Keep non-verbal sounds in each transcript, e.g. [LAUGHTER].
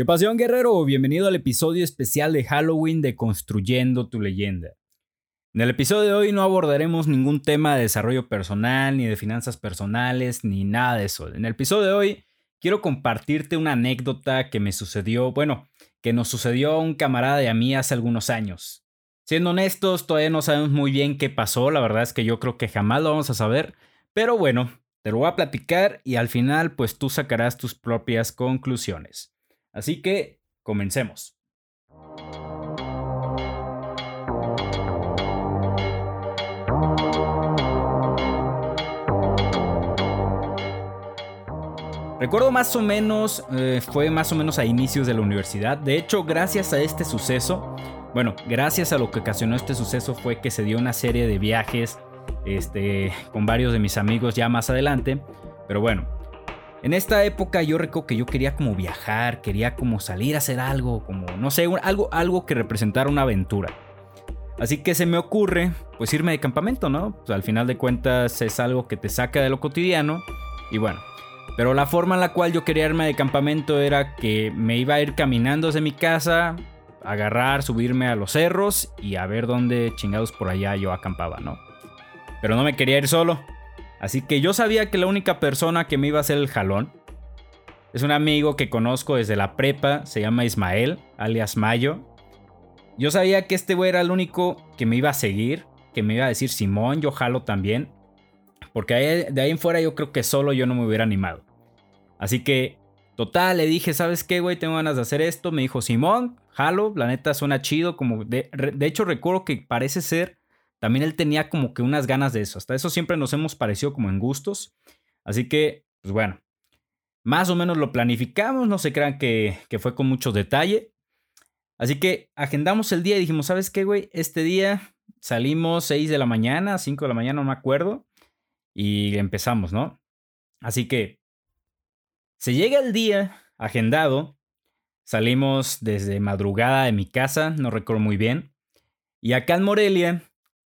¿Qué pasión, guerrero? Bienvenido al episodio especial de Halloween de Construyendo tu leyenda. En el episodio de hoy no abordaremos ningún tema de desarrollo personal, ni de finanzas personales, ni nada de eso. En el episodio de hoy quiero compartirte una anécdota que me sucedió, bueno, que nos sucedió a un camarada de a mí hace algunos años. Siendo honestos, todavía no sabemos muy bien qué pasó, la verdad es que yo creo que jamás lo vamos a saber, pero bueno, te lo voy a platicar y al final pues tú sacarás tus propias conclusiones. Así que, comencemos. Recuerdo más o menos, eh, fue más o menos a inicios de la universidad. De hecho, gracias a este suceso, bueno, gracias a lo que ocasionó este suceso fue que se dio una serie de viajes este, con varios de mis amigos ya más adelante. Pero bueno, en esta época yo recuerdo que yo quería como viajar, quería como salir a hacer algo, como no sé, algo, algo que representara una aventura. Así que se me ocurre pues irme de campamento, ¿no? Pues, al final de cuentas es algo que te saca de lo cotidiano y bueno. Pero la forma en la cual yo quería irme de campamento era que me iba a ir caminando desde mi casa, agarrar, subirme a los cerros y a ver dónde chingados por allá yo acampaba, ¿no? Pero no me quería ir solo. Así que yo sabía que la única persona que me iba a hacer el jalón es un amigo que conozco desde la prepa, se llama Ismael, alias Mayo. Yo sabía que este güey era el único que me iba a seguir, que me iba a decir Simón, yo jalo también. Porque de ahí en fuera yo creo que solo yo no me hubiera animado. Así que, total, le dije, ¿sabes qué, güey? Tengo ganas de hacer esto. Me dijo, Simón, jalo, la neta suena chido. Como de, de hecho, recuerdo que parece ser también él tenía como que unas ganas de eso. Hasta eso siempre nos hemos parecido como en gustos. Así que, pues bueno, más o menos lo planificamos, no se crean que, fue con mucho detalle. Así que agendamos el día y dijimos, ¿sabes qué, güey? Este día salimos 6 de la mañana, 5 de la mañana, no me acuerdo. Y empezamos, ¿no? Así que se llega el día agendado. Salimos desde madrugada de mi casa, no recuerdo muy bien. Y acá en Morelia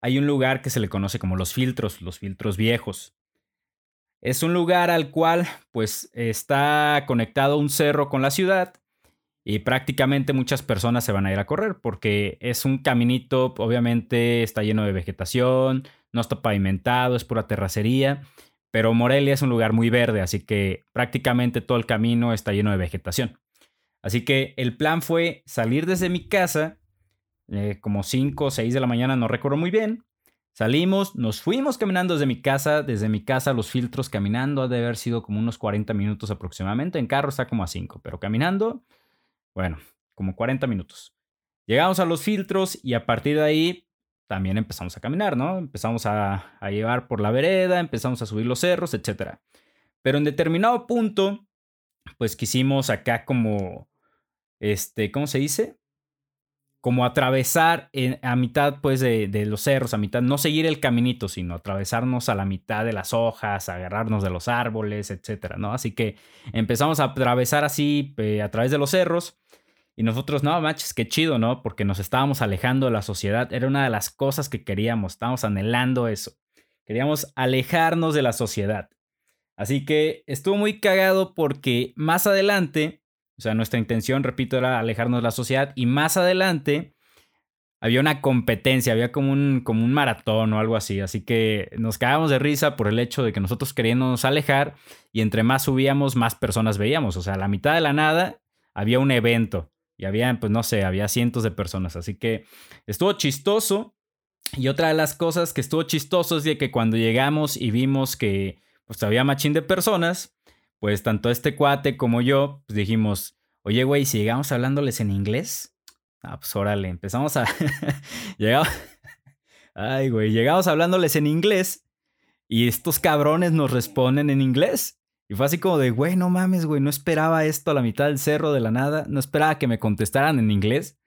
hay un lugar que se le conoce como los filtros, los filtros viejos. Es un lugar al cual pues está conectado un cerro con la ciudad y prácticamente muchas personas se van a ir a correr porque es un caminito, obviamente está lleno de vegetación, no está pavimentado, es pura terracería, pero Morelia es un lugar muy verde, así que prácticamente todo el camino está lleno de vegetación. Así que el plan fue salir desde mi casa eh, como 5 o 6 de la mañana, no recuerdo muy bien. Salimos, nos fuimos caminando desde mi casa, desde mi casa los filtros caminando, ha de haber sido como unos 40 minutos aproximadamente, en carro está como a 5, pero caminando, bueno, como 40 minutos. Llegamos a los filtros y a partir de ahí también empezamos a caminar, ¿no? Empezamos a, a llevar por la vereda, empezamos a subir los cerros, etc. Pero en determinado punto, pues quisimos acá como, este, ¿cómo se dice? Como atravesar a mitad pues de, los cerros, a mitad, no seguir el caminito, sino atravesarnos a la mitad de las hojas, agarrarnos de los árboles, etcétera, ¿no? Así que empezamos a atravesar así a través de los cerros y nosotros, no, manches, qué chido, ¿no? Porque nos estábamos alejando de la sociedad, era una de las cosas que queríamos, estábamos anhelando eso, queríamos alejarnos de la sociedad. Así que estuvo muy cagado porque más adelante o sea, nuestra intención, repito, era alejarnos de la sociedad y más adelante había una competencia, había como un, como un maratón o algo así. Así que nos cagábamos de risa por el hecho de que nosotros queríamos alejar y entre más subíamos, más personas veíamos. O sea, a la mitad de la nada había un evento y había, pues no sé, había cientos de personas. Así que estuvo chistoso. Y otra de las cosas que estuvo chistoso es de que cuando llegamos y vimos que pues había machín de personas, pues tanto este cuate como yo pues dijimos, oye, güey, si llegamos hablándoles en inglés, ah, pues órale, empezamos a... [LAUGHS] llegamos... Ay, güey, llegamos hablándoles en inglés y estos cabrones nos responden en inglés. Y fue así como de, güey, no mames, güey, no esperaba esto a la mitad del cerro de la nada, no esperaba que me contestaran en inglés.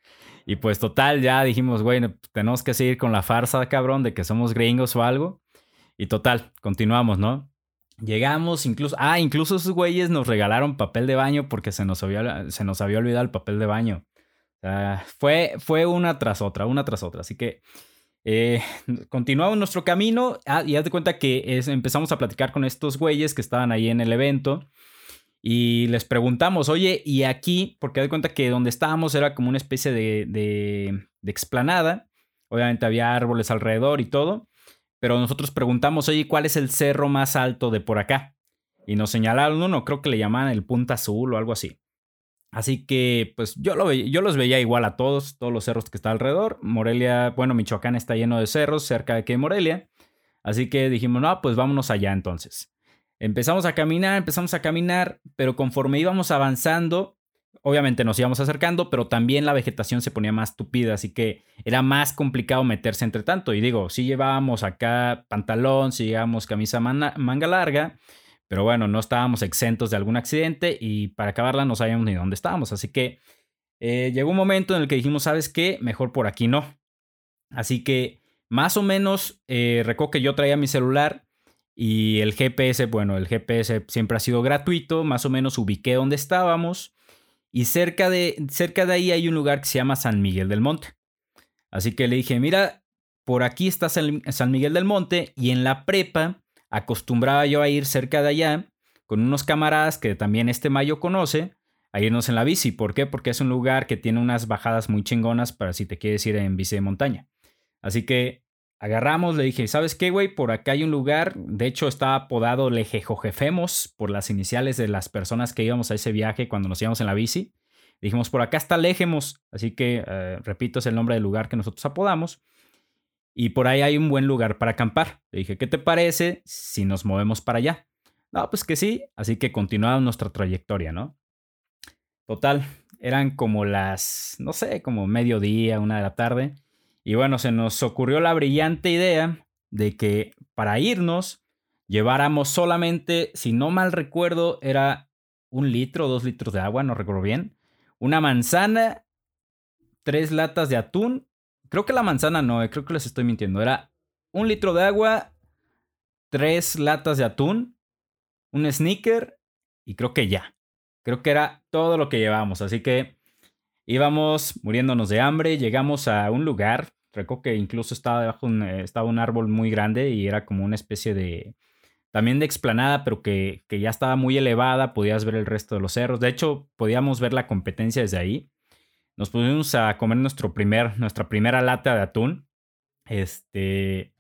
Y pues total, ya dijimos, güey, tenemos que seguir con la farsa, cabrón, de que somos gringos o algo. Y total, continuamos, ¿no? Llegamos, incluso, ah, incluso esos güeyes nos regalaron papel de baño porque se nos había, se nos había olvidado el papel de baño. fue, fue una tras otra, una tras otra. Así que eh, continuamos nuestro camino ah, y haz de cuenta que empezamos a platicar con estos güeyes que estaban ahí en el evento. Y les preguntamos, oye, y aquí, porque de cuenta que donde estábamos era como una especie de, de, de explanada. Obviamente había árboles alrededor y todo. Pero nosotros preguntamos, oye, ¿cuál es el cerro más alto de por acá? Y nos señalaron uno, creo que le llamaban el Punta Azul o algo así. Así que, pues yo, lo yo los veía igual a todos, todos los cerros que está alrededor. Morelia, bueno, Michoacán está lleno de cerros cerca de que Morelia. Así que dijimos, no, pues vámonos allá entonces. Empezamos a caminar, empezamos a caminar, pero conforme íbamos avanzando, obviamente nos íbamos acercando, pero también la vegetación se ponía más tupida, así que era más complicado meterse entre tanto. Y digo, si llevábamos acá pantalón, si llevábamos camisa manga larga, pero bueno, no estábamos exentos de algún accidente y para acabarla no sabíamos ni dónde estábamos. Así que eh, llegó un momento en el que dijimos, ¿sabes qué? Mejor por aquí no. Así que más o menos, eh, recuerdo que yo traía mi celular y el GPS, bueno, el GPS siempre ha sido gratuito, más o menos ubiqué dónde estábamos y cerca de, cerca de ahí hay un lugar que se llama San Miguel del Monte. Así que le dije, mira, por aquí está San Miguel del Monte y en la prepa acostumbraba yo a ir cerca de allá con unos camaradas que también este mayo conoce, a irnos en la bici. ¿Por qué? Porque es un lugar que tiene unas bajadas muy chingonas para si te quieres ir en bici de montaña. Así que agarramos, le dije, ¿sabes qué, güey? Por acá hay un lugar, de hecho está apodado Lejejojefemos por las iniciales de las personas que íbamos a ese viaje cuando nos íbamos en la bici. Dijimos, por acá está Lejemos, así que, eh, repito, es el nombre del lugar que nosotros apodamos. Y por ahí hay un buen lugar para acampar. Le dije, ¿qué te parece si nos movemos para allá? No, pues que sí, así que continuamos nuestra trayectoria, ¿no? Total, eran como las, no sé, como mediodía, una de la tarde. Y bueno, se nos ocurrió la brillante idea de que para irnos lleváramos solamente, si no mal recuerdo, era un litro dos litros de agua, no recuerdo bien, una manzana, tres latas de atún. Creo que la manzana no, eh, creo que les estoy mintiendo. Era un litro de agua, tres latas de atún, un sneaker y creo que ya. Creo que era todo lo que llevábamos. Así que íbamos muriéndonos de hambre. Llegamos a un lugar Recuerdo que incluso estaba debajo un, eh, estaba un árbol muy grande y era como una especie de. También de explanada, pero que, que, ya estaba muy elevada. Podías ver el resto de los cerros. De hecho, podíamos ver la competencia desde ahí. Nos pusimos a comer nuestro primer, nuestra primera lata de atún. Este.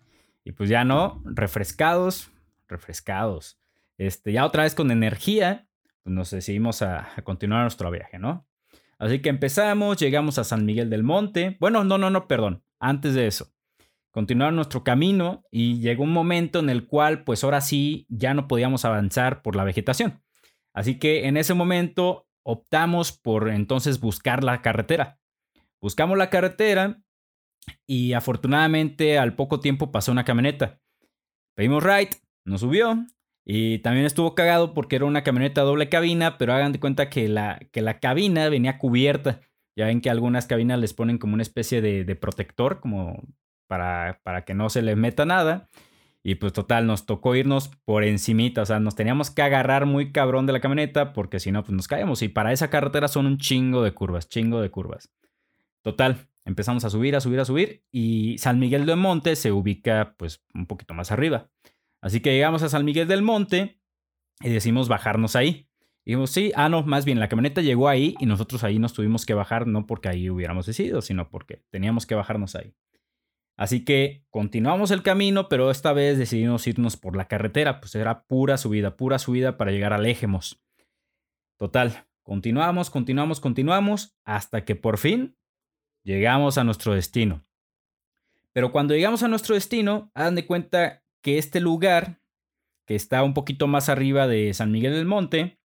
Y pues ya no, refrescados, refrescados. Este, ya otra vez con energía, pues nos decidimos a, a continuar nuestro viaje, ¿no? Así que empezamos, llegamos a San Miguel del Monte. Bueno, no, no, no, perdón antes de eso. Continuar nuestro camino y llegó un momento en el cual pues ahora sí ya no podíamos avanzar por la vegetación. Así que en ese momento optamos por entonces buscar la carretera. Buscamos la carretera y afortunadamente al poco tiempo pasó una camioneta. Pedimos right, nos subió y también estuvo cagado porque era una camioneta doble cabina, pero hagan de cuenta que la, que la cabina venía cubierta. Ya ven que algunas cabinas les ponen como una especie de, protector, como para, para, que no se les meta nada. Y pues total, nos tocó irnos por encimita, o sea, nos teníamos que agarrar muy cabrón de la camioneta porque si no, pues nos caemos. Y para esa carretera son un chingo de curvas, chingo de curvas. Total, empezamos a subir, a subir, a subir y San Miguel del Monte se ubica pues un poquito más arriba. Así que llegamos a San Miguel del Monte y decimos bajarnos ahí. Y dijimos, sí, ah, no, más bien la camioneta llegó ahí y nosotros ahí nos tuvimos que bajar, no porque ahí hubiéramos decidido, sino porque teníamos que bajarnos ahí. Así que continuamos el camino, pero esta vez decidimos irnos por la carretera, pues era pura subida, pura subida para llegar a Léjemos. Total, continuamos, continuamos, continuamos, hasta que por fin llegamos a nuestro destino. Pero cuando llegamos a nuestro destino, hagan de cuenta que este lugar, que está un poquito más arriba de San Miguel del Monte,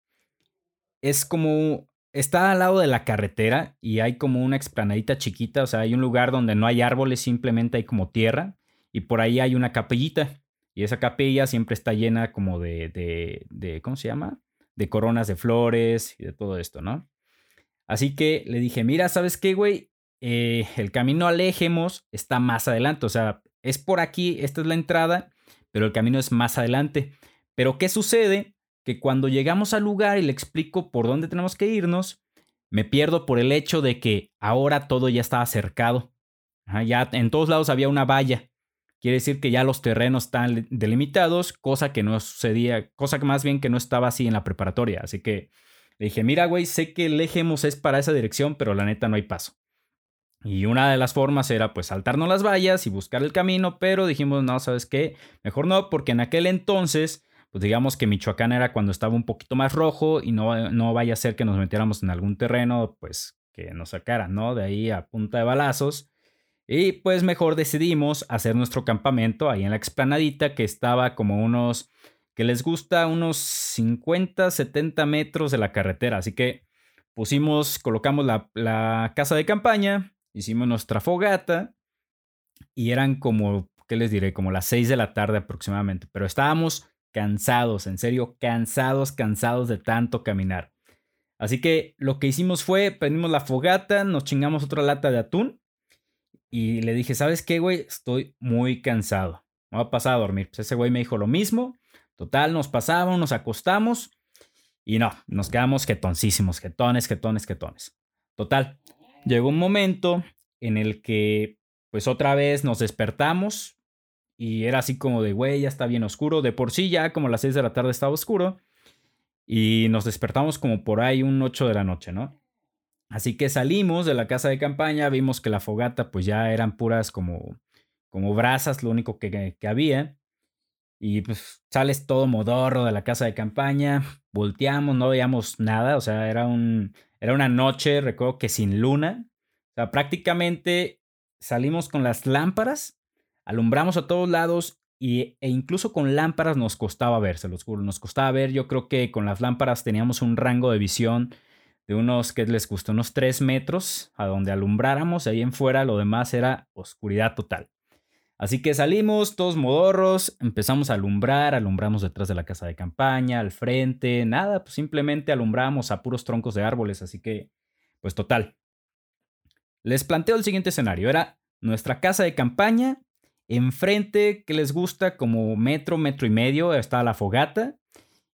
es como está al lado de la carretera y hay como una explanadita chiquita, o sea, hay un lugar donde no hay árboles, simplemente hay como tierra y por ahí hay una capellita y esa capilla siempre está llena como de, de, de ¿cómo se llama? De coronas de flores y de todo esto, ¿no? Así que le dije, mira, ¿sabes qué, güey? Eh, el camino alejemos está más adelante, o sea, es por aquí, esta es la entrada, pero el camino es más adelante. Pero ¿qué sucede? Que cuando llegamos al lugar y le explico por dónde tenemos que irnos, me pierdo por el hecho de que ahora todo ya estaba cercado. ya en todos lados había una valla. quiere decir que ya los terrenos están delimitados, cosa que no sucedía, cosa que más bien que no estaba así en la preparatoria. Así que le dije, mira, güey, sé que el eje es para esa dirección, pero la neta no hay paso. Y una de las formas era pues saltarnos las vallas y buscar el camino, pero dijimos, no, ¿sabes qué? Mejor no, porque en aquel entonces, pues digamos que Michoacán era cuando estaba un poquito más rojo y no, no vaya a ser que nos metiéramos en algún terreno, pues que nos sacaran, ¿no? De ahí a punta de balazos. Y pues mejor decidimos hacer nuestro campamento ahí en la explanadita que estaba como unos, que les gusta, unos 50, 70 metros de la carretera. Así que pusimos, colocamos la, la casa de campaña, hicimos nuestra fogata y eran como, ¿qué les diré? Como las 6 de la tarde aproximadamente, pero estábamos cansados, en serio, cansados, cansados de tanto caminar. Así que lo que hicimos fue, prendimos la fogata, nos chingamos otra lata de atún y le dije, ¿sabes qué, güey? Estoy muy cansado. Me voy a pasar a dormir. Pues ese güey me dijo lo mismo. Total, nos pasamos, nos acostamos y no, nos quedamos jetoncísimos, jetones, jetones, jetones. Total, llegó un momento en el que pues otra vez nos despertamos y era así como de, güey, ya está bien oscuro. De por sí ya como las 6 de la tarde estaba oscuro. Y nos despertamos como por ahí un 8 de la noche, ¿no? Así que salimos de la casa de campaña, vimos que la fogata pues ya eran puras como, como brasas, lo único que, que había. Y pues sales todo modorro de la casa de campaña, volteamos, no veíamos nada, o sea, era un, era una noche, recuerdo que sin luna. O sea, prácticamente salimos con las lámparas, alumbramos a todos lados y, e incluso con lámparas nos costaba ver, se los juro, nos costaba ver. Yo creo que con las lámparas teníamos un rango de visión de unos, ¿qué les gustó? Unos 3 metros a donde alumbráramos. Ahí en fuera lo demás era oscuridad total. Así que salimos todos modorros, empezamos a alumbrar, alumbramos detrás de la casa de campaña, al frente, nada, pues simplemente alumbramos a puros troncos de árboles, así que, pues total. Les planteo el siguiente escenario, era nuestra casa de campaña, enfrente, que les gusta, como metro, metro y medio, está la fogata,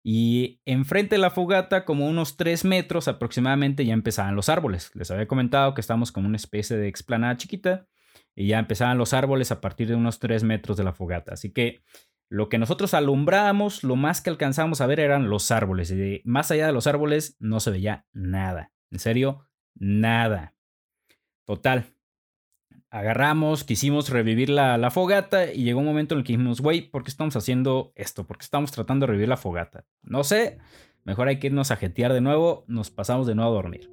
y enfrente de la fogata, como unos 3 metros aproximadamente, ya empezaban los árboles. Les había comentado que estamos como una especie de explanada chiquita y ya empezaban los árboles a partir de unos 3 metros de la fogata. Así que lo que nosotros alumbrábamos, lo más que alcanzábamos a ver eran los árboles. Y más allá de los árboles no se veía nada. En serio, nada. Total. Agarramos, quisimos revivir la, la fogata y llegó un momento en el que dijimos, güey, ¿por qué estamos haciendo esto? ¿Por qué estamos tratando de revivir la fogata? No sé, mejor hay que irnos a jetear de nuevo, nos pasamos de nuevo a dormir.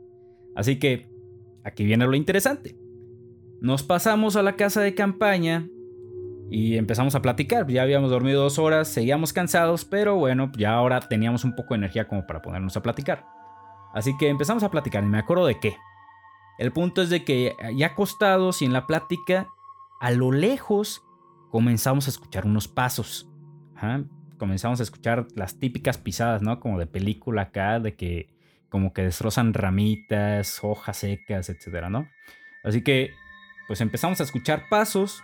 Así que aquí viene lo interesante. Nos pasamos a la casa de campaña y empezamos a platicar. Ya habíamos dormido dos horas, seguíamos cansados, pero bueno, ya ahora teníamos un poco de energía como para ponernos a platicar. Así que empezamos a platicar y me acuerdo de qué. El punto es de que ya acostados y en la plática, a lo lejos comenzamos a escuchar unos pasos. Comenzamos a escuchar las típicas pisadas, ¿no? Como de película acá, de que como que destrozan ramitas, hojas secas, etcétera, ¿no? Así que pues empezamos a escuchar pasos.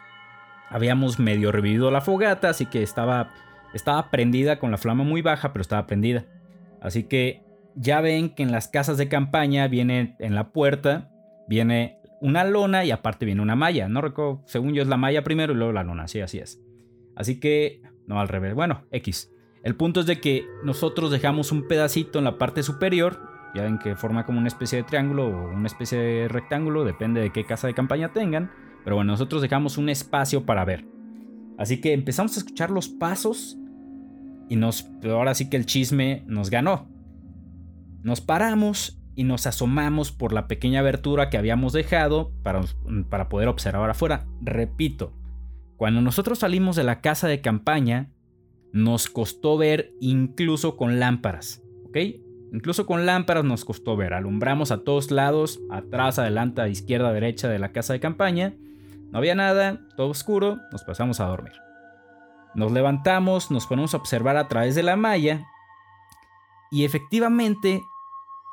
Habíamos medio revivido la fogata, así que estaba, estaba prendida con la flama muy baja, pero estaba prendida. Así que ya ven que en las casas de campaña viene en la puerta, viene una lona y aparte viene una malla. No recuerdo, según yo es la malla primero y luego la lona, sí, así es. Así que, no al revés, bueno, X. El punto es de que nosotros dejamos un pedacito en la parte superior ya ven que forma como una especie de triángulo o una especie de rectángulo, depende de qué casa de campaña tengan. Pero bueno, nosotros dejamos un espacio para ver. Así que empezamos a escuchar los pasos y nos, ahora sí que el chisme nos ganó. Nos paramos y nos asomamos por la pequeña abertura que habíamos dejado para, para poder observar afuera. Repito, cuando nosotros salimos de la casa de campaña, nos costó ver incluso con lámparas, ¿ok? Incluso con lámparas nos costó ver. Alumbramos a todos lados, atrás, adelante, izquierda, derecha de la casa de campaña. No había nada, todo oscuro, nos pasamos a dormir. Nos levantamos, nos ponemos a observar a través de la malla y efectivamente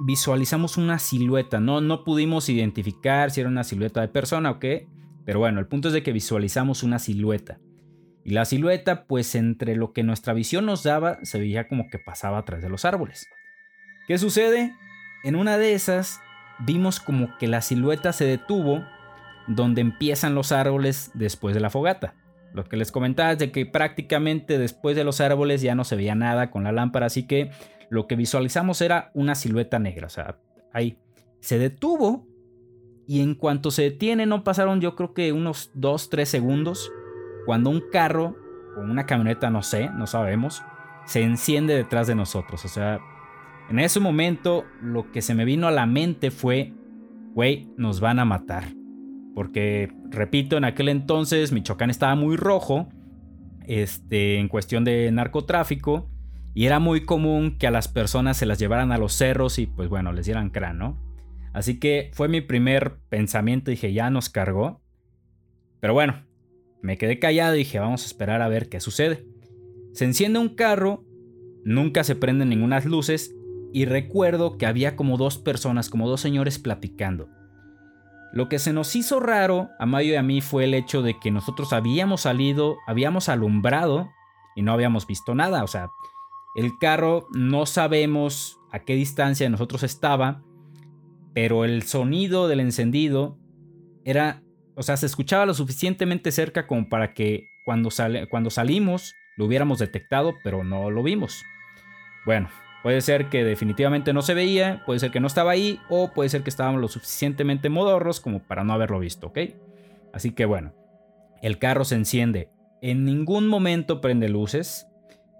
visualizamos una silueta. No, no pudimos identificar si era una silueta de persona o qué, pero bueno, el punto es de que visualizamos una silueta. Y la silueta, pues entre lo que nuestra visión nos daba, se veía como que pasaba a través de los árboles. ¿Qué sucede? En una de esas vimos como que la silueta se detuvo donde empiezan los árboles después de la fogata. Lo que les comentaba es de que prácticamente después de los árboles ya no se veía nada con la lámpara, así que lo que visualizamos era una silueta negra, o sea, ahí se detuvo y en cuanto se detiene no pasaron yo creo que unos 2, 3 segundos cuando un carro o una camioneta, no sé, no sabemos, se enciende detrás de nosotros, o sea, en ese momento lo que se me vino a la mente fue, güey, nos van a matar. Porque, repito, en aquel entonces Michoacán estaba muy rojo este, en cuestión de narcotráfico y era muy común que a las personas se las llevaran a los cerros y pues bueno, les dieran crán, ¿no? Así que fue mi primer pensamiento, dije, ya nos cargó. Pero bueno, me quedé callado y dije, vamos a esperar a ver qué sucede. Se enciende un carro, nunca se prenden ninguna luces y recuerdo que había como dos personas, como dos señores platicando. Lo que se nos hizo raro a Mayo y a mí fue el hecho de que nosotros habíamos salido, habíamos alumbrado y no habíamos visto nada. O sea, el carro no sabemos a qué distancia de nosotros estaba, pero el sonido del encendido era, o sea, se escuchaba lo suficientemente cerca como para que cuando, cuando salimos lo hubiéramos detectado, pero no lo vimos. Bueno, Puede ser que definitivamente no se veía, puede ser que no estaba ahí o puede ser que estábamos lo suficientemente modorros como para no haberlo visto, ¿ok? Así que bueno, el carro se enciende. En ningún momento prende luces.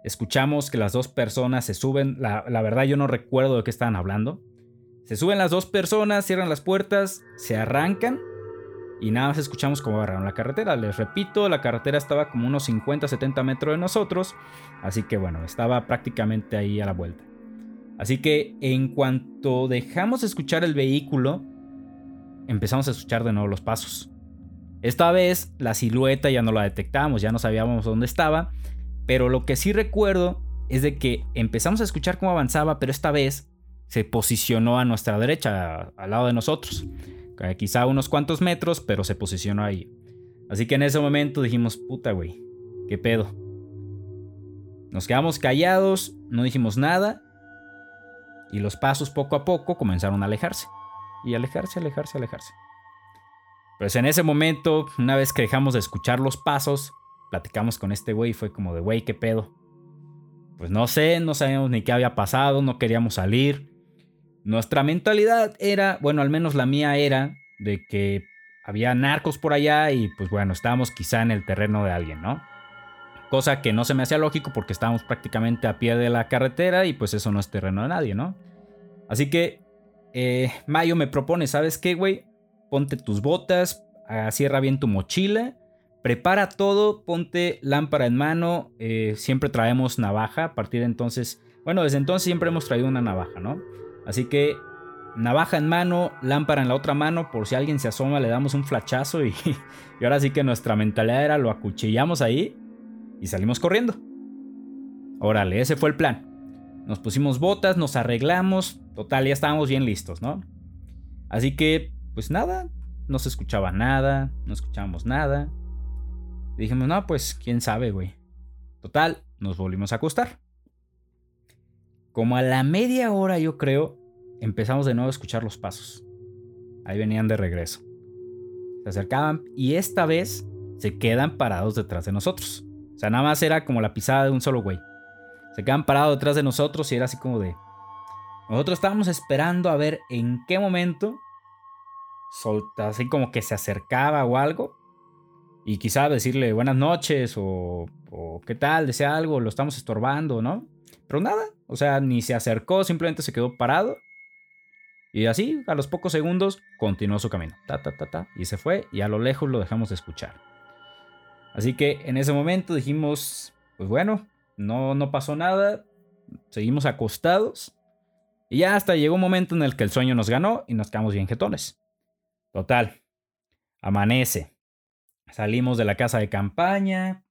Escuchamos que las dos personas se suben. La, verdad yo no recuerdo de qué estaban hablando. Se suben las dos personas, cierran las puertas, se arrancan y nada más escuchamos cómo agarraron la carretera. Les repito, la carretera estaba como unos 50, 70 metros de nosotros. Así que bueno, estaba prácticamente ahí a la vuelta. Así que en cuanto dejamos de escuchar el vehículo, empezamos a escuchar de nuevo los pasos. Esta vez la silueta ya no la detectamos, ya no sabíamos dónde estaba, pero lo que sí recuerdo es de que empezamos a escuchar cómo avanzaba, pero esta vez se posicionó a nuestra derecha, al lado de nosotros. Eh, quizá unos cuantos metros, pero se posicionó ahí. Así que en ese momento dijimos, puta, güey, ¿qué pedo? Nos quedamos callados, no dijimos nada y los pasos poco a poco comenzaron a alejarse. Y alejarse, alejarse, alejarse. Pues en ese momento, una vez que dejamos de escuchar los pasos, platicamos con este güey y fue como de, güey, ¿qué pedo? Pues no sé, no sabíamos ni qué había pasado, no queríamos salir. Nuestra mentalidad era, bueno, al menos la mía era, de que había narcos por allá y pues bueno, estábamos quizá en el terreno de alguien, ¿no? Cosa que no se me hacía lógico porque estábamos prácticamente a pie de la carretera y pues eso no es terreno de nadie, ¿no? Así que eh, Mayo me propone, ¿sabes qué, güey? Ponte tus botas, ah, cierra bien tu mochila, prepara todo, ponte lámpara en mano, eh, siempre traemos navaja, a partir de entonces, bueno, desde entonces siempre hemos traído una navaja, ¿no? Así que navaja en mano, lámpara en la otra mano, por si alguien se asoma le damos un flachazo y, [LAUGHS] y ahora sí que nuestra mentalidad era lo acuchillamos ahí y salimos corriendo. Órale, ese fue el plan. Nos pusimos botas, nos arreglamos, total, ya estábamos bien listos, ¿no? Así que, pues nada, no se escuchaba nada, no escuchábamos nada. Dijimos, no, pues quién sabe, güey. Total, nos volvimos a acostar. Como a la media hora, yo creo, empezamos de nuevo a escuchar los pasos. Ahí venían de regreso. Se acercaban y esta vez se quedan parados detrás de nosotros. O sea, nada más era como la pisada de un solo güey. Se quedan parados detrás de nosotros y era así como de... Nosotros estábamos esperando a ver en qué momento solta, así como que se acercaba o algo. Y quizá decirle buenas noches o, o qué tal, desea algo, lo estamos estorbando, ¿no? Pero nada, o sea, ni se acercó, simplemente se quedó parado. Y así, a los pocos segundos, continuó su camino. Ta, ta, ta, ta. Y se fue y a lo lejos lo dejamos de escuchar. Así que en ese momento dijimos, pues bueno, no, no pasó nada, seguimos acostados. Y ya hasta llegó un momento en el que el sueño nos ganó y nos quedamos bien jetones. Total, amanece. Salimos de la casa de campaña,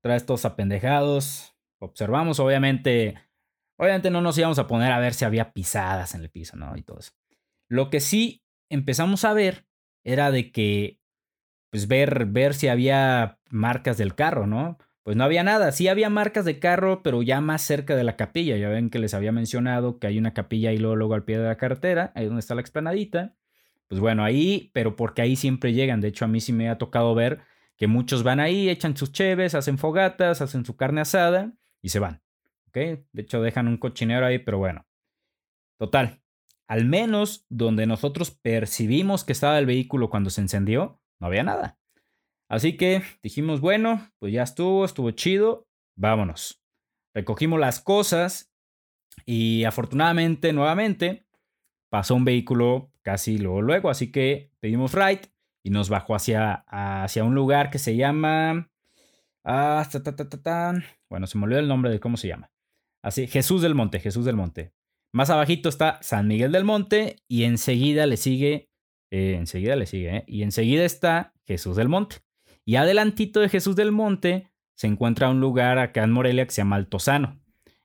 tras todos apendejados. Observamos, obviamente, obviamente no nos íbamos a poner a ver si había pisadas en el piso, ¿no? Y todo eso. Lo que sí empezamos a ver era de que pues ver, ver si había marcas del carro, ¿no? Pues no había nada, sí había marcas de carro, pero ya más cerca de la capilla. Ya ven que les había mencionado que hay una capilla ahí luego, luego al pie de la carretera, ahí donde está la explanadita. Pues bueno, ahí, pero porque ahí siempre llegan. De hecho, a mí sí me ha tocado ver que muchos van ahí, echan sus cheves, hacen fogatas, hacen su carne asada y se van. ¿Ok? De hecho, dejan un cochinero ahí, pero bueno. Total. Al menos donde nosotros percibimos que estaba el vehículo cuando se encendió, no había nada. Así que dijimos, bueno, pues ya estuvo, estuvo chido, vámonos. Recogimos las cosas y afortunadamente, nuevamente, pasó un vehículo casi luego, luego, así que pedimos ride y nos bajó hacia, hacia un lugar que se llama... Ah, bueno, se me olvidó el nombre de cómo se llama. Así, Jesús del Monte, Jesús del Monte. Más abajito está San Miguel del Monte y enseguida le sigue, eh, enseguida le sigue, ¿eh? y enseguida está Jesús del Monte. Y adelantito de Jesús del Monte se encuentra un lugar acá en Morelia que se llama Altozano.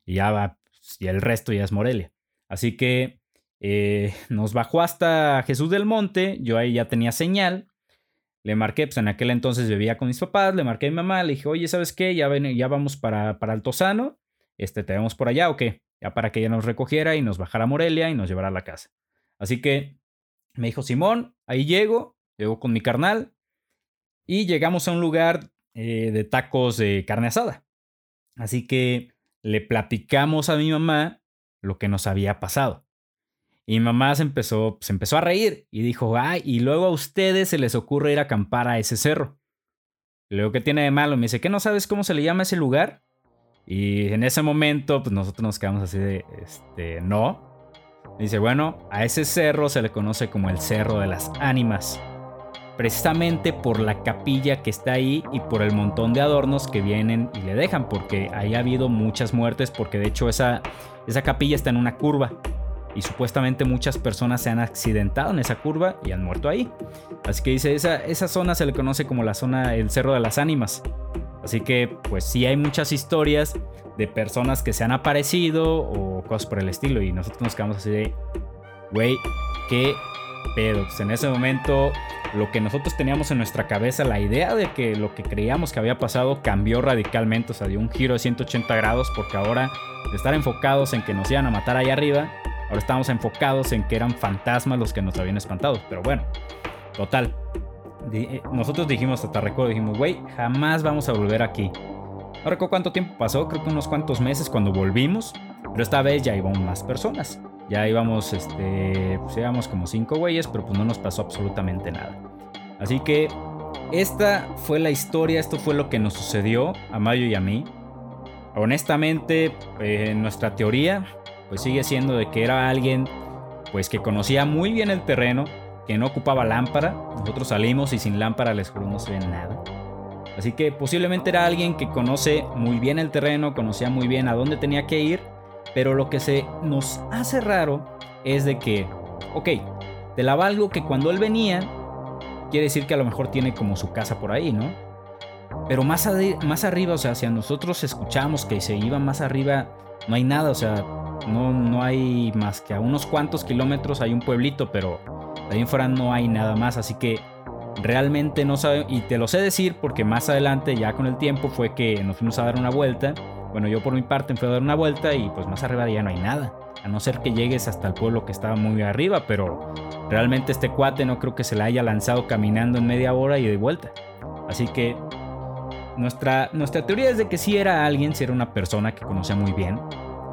Y ya va, y el resto ya es Morelia. Así que eh, nos bajó hasta Jesús del Monte, yo ahí ya tenía señal. Le marqué, pues en aquel entonces vivía con mis papás, le marqué a mi mamá, le dije, oye, ¿sabes qué? Ya, ya vamos para, para Altozano, este, ¿te vemos por allá o qué? Ya para que ella nos recogiera y nos bajara a Morelia y nos llevara a la casa. Así que me dijo, Simón, ahí llego, llego con mi carnal y llegamos a un lugar eh, de tacos de carne asada. Así que le platicamos a mi mamá lo que nos había pasado. Y mi mamá se empezó, se empezó a reír y dijo, ay, y luego a ustedes se les ocurre ir a acampar a ese cerro. Luego, ¿qué tiene de malo? Me dice, ¿qué no sabes cómo se le llama ese lugar? Y en ese momento, pues nosotros nos quedamos así de, este, no. Dice, bueno, a ese cerro se le conoce como el Cerro de las Ánimas. Precisamente por la capilla que está ahí y por el montón de adornos que vienen y le dejan, porque ahí ha habido muchas muertes, porque de hecho esa, esa capilla está en una curva y supuestamente muchas personas se han accidentado en esa curva y han muerto ahí. Así que dice, esa, esa zona se le conoce como la zona, el Cerro de las Ánimas. Así que pues sí hay muchas historias de personas que se han aparecido o cosas por el estilo y nosotros nos quedamos así de, güey, qué pedo. En ese momento lo que nosotros teníamos en nuestra cabeza, la idea de que lo que creíamos que había pasado cambió radicalmente, o sea, dio un giro de 180 grados porque ahora de estar enfocados en que nos iban a matar ahí arriba, Ahora estamos enfocados en que eran fantasmas los que nos habían espantado. Pero bueno, total. Eh, nosotros dijimos, hasta recuerdo, dijimos, güey, jamás vamos a volver aquí. No cuánto tiempo pasó, creo que unos cuantos meses cuando volvimos. Pero esta vez ya íbamos más personas. Ya íbamos, este, pues íbamos como cinco güeyes, pero pues no nos pasó absolutamente nada. Así que esta fue la historia, esto fue lo que nos sucedió a Mayo y a mí. Honestamente, eh, nuestra teoría pues sigue siendo de que era alguien pues que conocía muy bien el terreno, que no ocupaba lámpara. Nosotros salimos y sin lámpara les juro no se ve nada. Así que posiblemente era alguien que conoce muy bien el terreno, conocía muy bien a dónde tenía que ir, pero lo que se nos hace raro es de que, ok, te la valgo que cuando él venía, quiere decir que a lo mejor tiene como su casa por ahí, ¿no? Pero más, más arriba, o sea, si nosotros escuchamos que se iba más arriba, no hay nada, o sea, no, no hay más que a unos cuantos kilómetros hay un pueblito, pero de ahí en fuera no hay nada más. Así que realmente no sabe. Y te lo sé decir porque más adelante, ya con el tiempo, fue que nos fuimos a dar una vuelta. Bueno, yo por mi parte me fui a dar una vuelta y pues más arriba ya no hay nada. A no ser que llegues hasta el pueblo que estaba muy arriba, pero realmente este cuate no creo que se la haya lanzado caminando en media hora y de vuelta. Así que nuestra, nuestra teoría es de que si era alguien, si era una persona que conocía muy bien,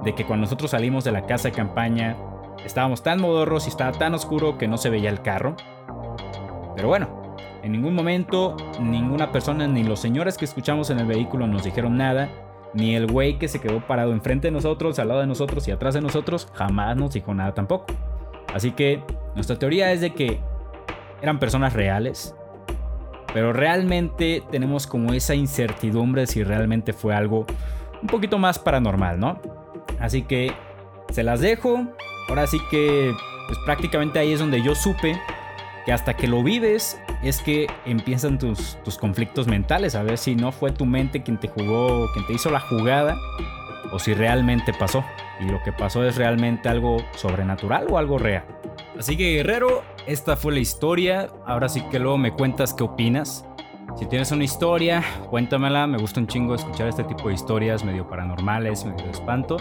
de que cuando nosotros salimos de la casa de campaña estábamos tan modorros y estaba tan oscuro que no se veía el carro. Pero bueno, en ningún momento ninguna persona ni los señores que escuchamos en el vehículo nos dijeron nada, ni el güey que se quedó parado enfrente de nosotros, al lado de nosotros y atrás de nosotros jamás nos dijo nada tampoco. Así que nuestra teoría es de que eran personas reales, pero realmente tenemos como esa incertidumbre de si realmente fue algo un poquito más paranormal, ¿no? Así que se las dejo. Ahora sí que pues prácticamente ahí es donde yo supe que hasta que lo vives es que empiezan tus, tus conflictos mentales. A ver si no fue tu mente quien te jugó, quien te hizo la jugada o si realmente pasó. Y lo que pasó es realmente algo sobrenatural o algo real. Así que guerrero, esta fue la historia. Ahora sí que luego me cuentas qué opinas. Si tienes una historia, cuéntamela. Me gusta un chingo escuchar este tipo de historias medio paranormales, medio de espanto.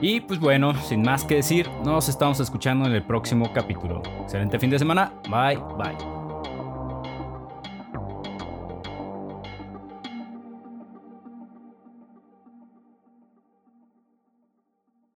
Y pues bueno, sin más que decir, nos estamos escuchando en el próximo capítulo. Excelente fin de semana. Bye, bye.